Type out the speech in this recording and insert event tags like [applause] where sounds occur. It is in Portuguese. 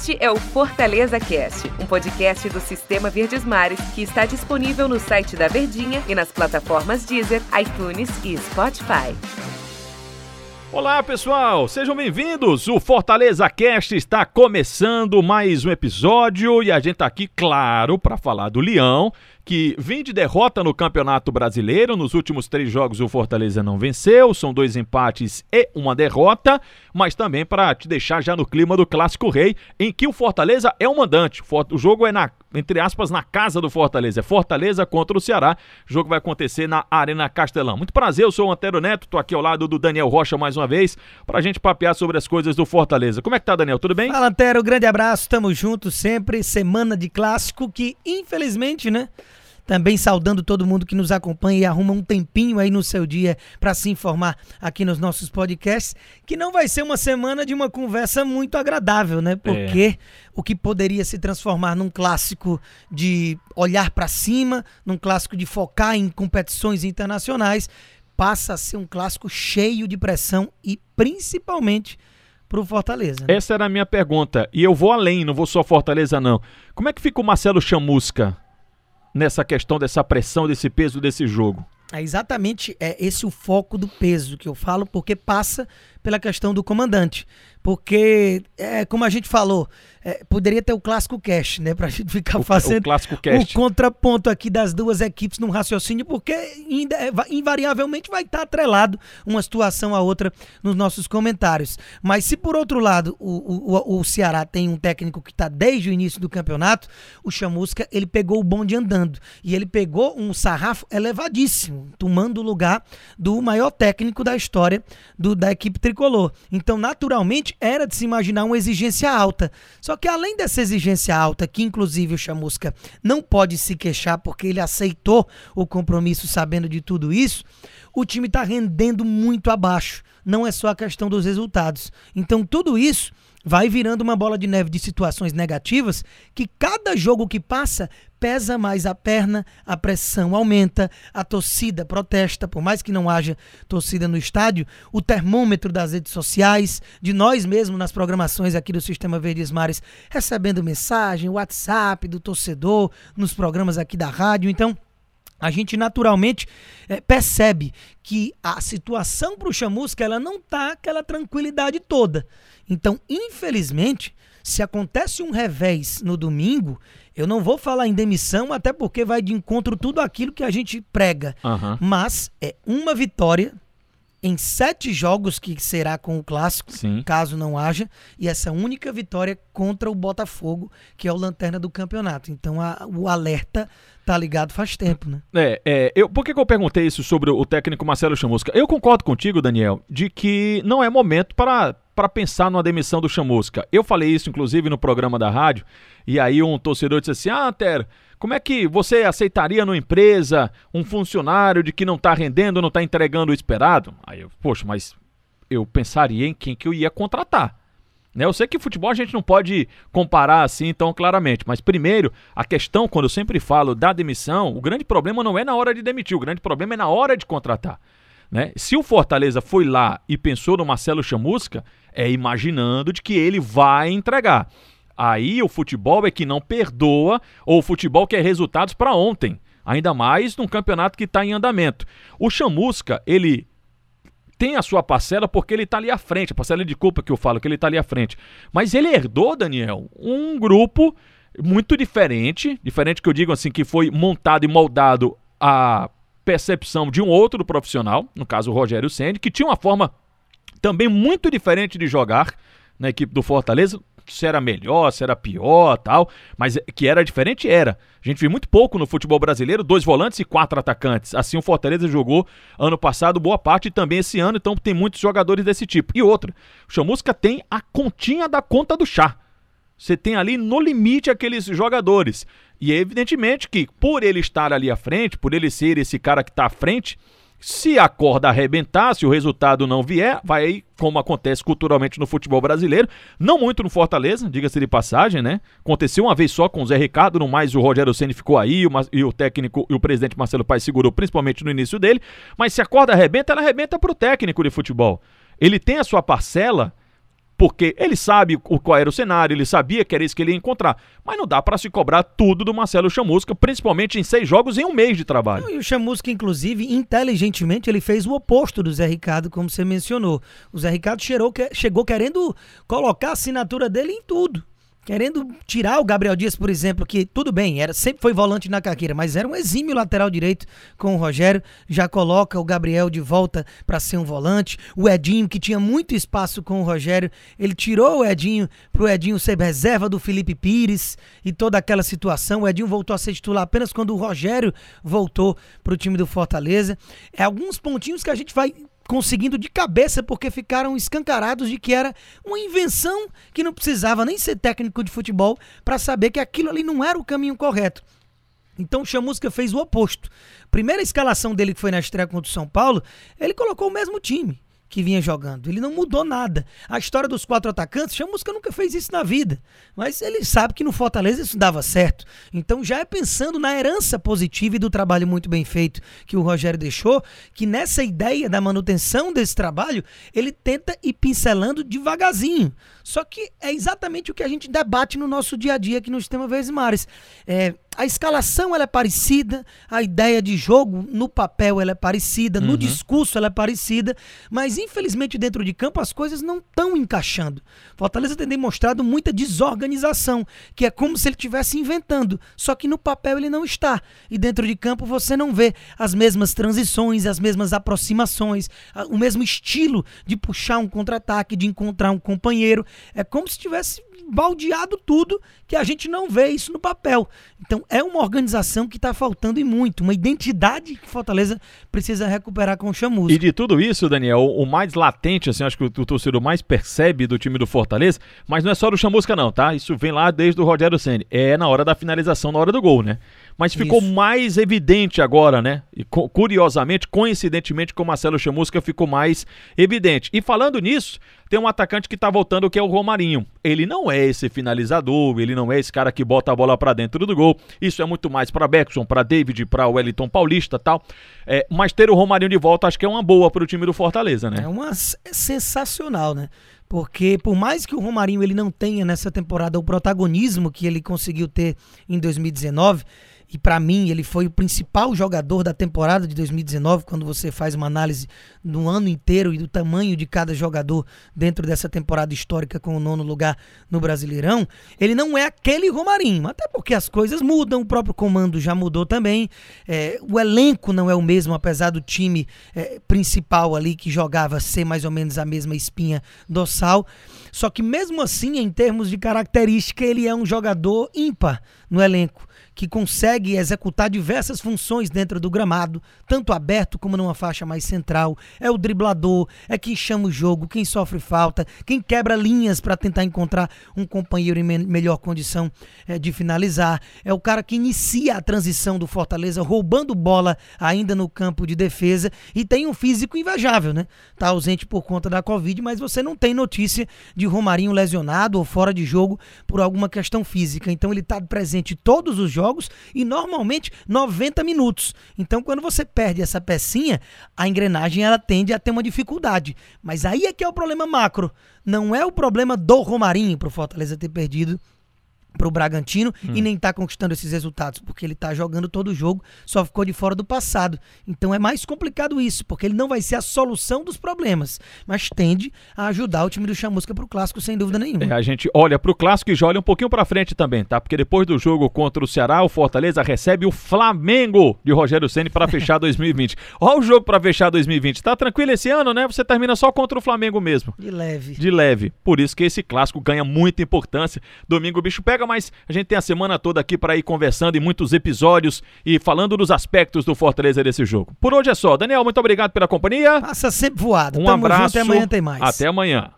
Este é o Fortaleza Cast, um podcast do Sistema Verdes Mares que está disponível no site da Verdinha e nas plataformas Deezer, iTunes e Spotify. Olá pessoal, sejam bem-vindos. O Fortaleza Cast está começando mais um episódio e a gente está aqui, claro, para falar do Leão, que vem de derrota no Campeonato Brasileiro. Nos últimos três jogos o Fortaleza não venceu, são dois empates e uma derrota, mas também para te deixar já no clima do Clássico Rei, em que o Fortaleza é o mandante. O jogo é na entre aspas, na casa do Fortaleza. É Fortaleza contra o Ceará. O jogo vai acontecer na Arena Castelão. Muito prazer, eu sou o Antero Neto, tô aqui ao lado do Daniel Rocha mais uma vez, pra gente papear sobre as coisas do Fortaleza. Como é que tá, Daniel? Tudo bem? Fala, Antero, grande abraço, tamo junto sempre. Semana de clássico que, infelizmente, né? Também saudando todo mundo que nos acompanha e arruma um tempinho aí no seu dia para se informar aqui nos nossos podcasts, que não vai ser uma semana de uma conversa muito agradável, né? Porque é. o que poderia se transformar num clássico de olhar para cima, num clássico de focar em competições internacionais, passa a ser um clássico cheio de pressão e principalmente pro Fortaleza. Né? Essa era a minha pergunta. E eu vou além, não vou só Fortaleza, não. Como é que fica o Marcelo Chamusca nessa questão dessa pressão, desse peso desse jogo? É exatamente é esse o foco do peso que eu falo, porque passa pela questão do comandante. Porque, é, como a gente falou, é, poderia ter o clássico cash, né? Pra gente ficar o, fazendo o, o, contraponto aqui das duas equipes num raciocínio, porque ainda, é, invariavelmente vai estar atrelado uma situação a outra nos nossos comentários. Mas se por outro lado o, o, o Ceará tem um técnico que está desde o início do campeonato, o Chamusca ele pegou o bonde andando. E ele pegou um sarrafo elevadíssimo, tomando o lugar do maior técnico da história do, da equipe tricolor. Então, naturalmente, era de se imaginar uma exigência alta. Só que além dessa exigência alta, que inclusive o Chamusca não pode se queixar porque ele aceitou o compromisso sabendo de tudo isso, o time está rendendo muito abaixo. Não é só a questão dos resultados. Então, tudo isso vai virando uma bola de neve de situações negativas que cada jogo que passa pesa mais a perna, a pressão aumenta, a torcida protesta, por mais que não haja torcida no estádio, o termômetro das redes sociais, de nós mesmos nas programações aqui do Sistema Verdes Mares, recebendo mensagem, WhatsApp do torcedor, nos programas aqui da rádio. Então, a gente naturalmente é, percebe que a situação para o Chamusca ela não tá aquela tranquilidade toda. Então, infelizmente, se acontece um revés no domingo, eu não vou falar em demissão, até porque vai de encontro tudo aquilo que a gente prega. Uhum. Mas é uma vitória em sete jogos que será com o clássico, Sim. caso não haja, e essa única vitória contra o Botafogo, que é o lanterna do campeonato. Então a, o alerta tá ligado faz tempo, né? É, é eu, por que, que eu perguntei isso sobre o técnico Marcelo Chamusca? Eu concordo contigo, Daniel, de que não é momento para para pensar numa demissão do Chamusca. Eu falei isso, inclusive, no programa da rádio, e aí um torcedor disse assim: Ah, Ter, como é que você aceitaria numa empresa um funcionário de que não está rendendo, não está entregando o esperado? Aí eu, poxa, mas eu pensaria em quem que eu ia contratar. Né? Eu sei que futebol a gente não pode comparar assim tão claramente, mas primeiro, a questão, quando eu sempre falo da demissão, o grande problema não é na hora de demitir, o grande problema é na hora de contratar. Né? Se o Fortaleza foi lá e pensou no Marcelo Chamusca, é imaginando de que ele vai entregar. Aí o futebol é que não perdoa, ou o futebol quer resultados para ontem. Ainda mais num campeonato que está em andamento. O Chamusca, ele tem a sua parcela porque ele está ali à frente, a parcela de culpa que eu falo, que ele está ali à frente. Mas ele herdou, Daniel, um grupo muito diferente, diferente que eu digo assim, que foi montado e moldado a percepção de um outro profissional, no caso o Rogério Senni, que tinha uma forma também muito diferente de jogar na equipe do Fortaleza. Se era melhor, se era pior, tal, mas que era diferente, era. A gente viu muito pouco no futebol brasileiro, dois volantes e quatro atacantes. Assim o Fortaleza jogou ano passado, boa parte e também esse ano, então tem muitos jogadores desse tipo. E outra, o Chamusca tem a continha da conta do chá. Você tem ali no limite aqueles jogadores. E é evidentemente que, por ele estar ali à frente, por ele ser esse cara que está à frente, se a corda arrebentar, se o resultado não vier, vai, como acontece culturalmente no futebol brasileiro, não muito no Fortaleza, diga-se de passagem, né? Aconteceu uma vez só com o Zé Ricardo, no mais o Rogério Ceni ficou aí, e o técnico e o presidente Marcelo Paes segurou principalmente no início dele, mas se a corda arrebenta, ela arrebenta para o técnico de futebol. Ele tem a sua parcela porque ele sabe o, qual era o cenário, ele sabia que era isso que ele ia encontrar. Mas não dá para se cobrar tudo do Marcelo Chamusca, principalmente em seis jogos em um mês de trabalho. e o Chamusca, inclusive, inteligentemente, ele fez o oposto do Zé Ricardo, como você mencionou. O Zé Ricardo cheirou, chegou querendo colocar a assinatura dele em tudo querendo tirar o Gabriel Dias, por exemplo, que tudo bem, era sempre foi volante na carreira, mas era um exímio lateral direito com o Rogério, já coloca o Gabriel de volta para ser um volante. O Edinho, que tinha muito espaço com o Rogério, ele tirou o Edinho para o Edinho ser reserva do Felipe Pires e toda aquela situação. O Edinho voltou a ser titular apenas quando o Rogério voltou para o time do Fortaleza. É alguns pontinhos que a gente vai conseguindo de cabeça porque ficaram escancarados de que era uma invenção que não precisava nem ser técnico de futebol para saber que aquilo ali não era o caminho correto. Então o Chamusca fez o oposto. Primeira escalação dele que foi na estreia contra o São Paulo, ele colocou o mesmo time que vinha jogando. Ele não mudou nada. A história dos quatro atacantes, Chamusca nunca fez isso na vida. Mas ele sabe que no Fortaleza isso dava certo. Então já é pensando na herança positiva e do trabalho muito bem feito que o Rogério deixou, que nessa ideia da manutenção desse trabalho, ele tenta ir pincelando devagarzinho. Só que é exatamente o que a gente debate no nosso dia a dia aqui no Sistema Verdes Mares. É, a escalação ela é parecida, a ideia de jogo no papel ela é parecida, uhum. no discurso ela é parecida, mas infelizmente dentro de campo as coisas não estão encaixando. Fortaleza tem demonstrado muita desorganização, que é como se ele estivesse inventando, só que no papel ele não está. E dentro de campo você não vê as mesmas transições, as mesmas aproximações, o mesmo estilo de puxar um contra-ataque, de encontrar um companheiro. É como se tivesse baldeado tudo que a gente não vê isso no papel. Então é uma organização que está faltando e muito, uma identidade que Fortaleza precisa recuperar com o Chamusca. E de tudo isso, Daniel, o mais latente, assim, acho que o, torcedor mais percebe do time do Fortaleza, mas não é só do Chamusca não, tá? Isso vem lá desde o Rogério Ceni. É na hora da finalização, na hora do gol, né? Mas ficou Isso. mais evidente agora, né? E curiosamente, coincidentemente, com o Marcelo Chamusca ficou mais evidente. E falando nisso, tem um atacante que tá voltando que é o Romarinho. Ele não é esse finalizador, ele não é esse cara que bota a bola para dentro do gol. Isso é muito mais para Beckson, para David, para Wellington Paulista, tal. É, mas ter o Romarinho de volta acho que é uma boa para o time do Fortaleza, né? É uma é sensacional, né? Porque por mais que o Romarinho ele não tenha nessa temporada o protagonismo que ele conseguiu ter em 2019, e para mim ele foi o principal jogador da temporada de 2019, quando você faz uma análise do ano inteiro e do tamanho de cada jogador dentro dessa temporada histórica com o nono lugar no Brasileirão, ele não é aquele Romarinho, até porque as coisas mudam, o próprio comando já mudou também, é, o elenco não é o mesmo, apesar do time é, principal ali que jogava ser mais ou menos a mesma espinha dorsal, só que mesmo assim, em termos de característica, ele é um jogador ímpar no elenco que consegue executar diversas funções dentro do gramado, tanto aberto como numa faixa mais central. É o driblador, é quem chama o jogo, quem sofre falta, quem quebra linhas para tentar encontrar um companheiro em me melhor condição é, de finalizar. É o cara que inicia a transição do Fortaleza, roubando bola ainda no campo de defesa e tem um físico invejável, né? Tá ausente por conta da Covid, mas você não tem notícia de Romarinho lesionado ou fora de jogo por alguma questão física. Então ele está presente todos os jogos jogos e normalmente 90 minutos. Então, quando você perde essa pecinha, a engrenagem ela tende a ter uma dificuldade. Mas aí é que é o problema macro. Não é o problema do Romarinho para o Fortaleza ter perdido para o Bragantino hum. e nem está conquistando esses resultados, porque ele está jogando todo o jogo, só ficou de fora do passado. Então é mais complicado isso, porque ele não vai ser a solução dos problemas, mas tende a ajudar o time do Chamusca para o clássico, sem dúvida nenhuma. É, a gente olha para o clássico e já olha um pouquinho para frente também, tá? Porque depois do jogo contra o Ceará, o Fortaleza recebe o Flamengo de Rogério Ceni para fechar [laughs] 2020. Olha o jogo para fechar 2020. Tá tranquilo esse ano, né? Você termina só contra o Flamengo mesmo. De leve. De leve. Por isso que esse clássico ganha muita importância. Domingo o bicho pega mas a gente tem a semana toda aqui para ir conversando em muitos episódios e falando dos aspectos do Fortaleza desse jogo. Por hoje é só. Daniel, muito obrigado pela companhia. Passa sempre voado. Um Tamo abraço. Junto, até amanhã tem mais. Até amanhã.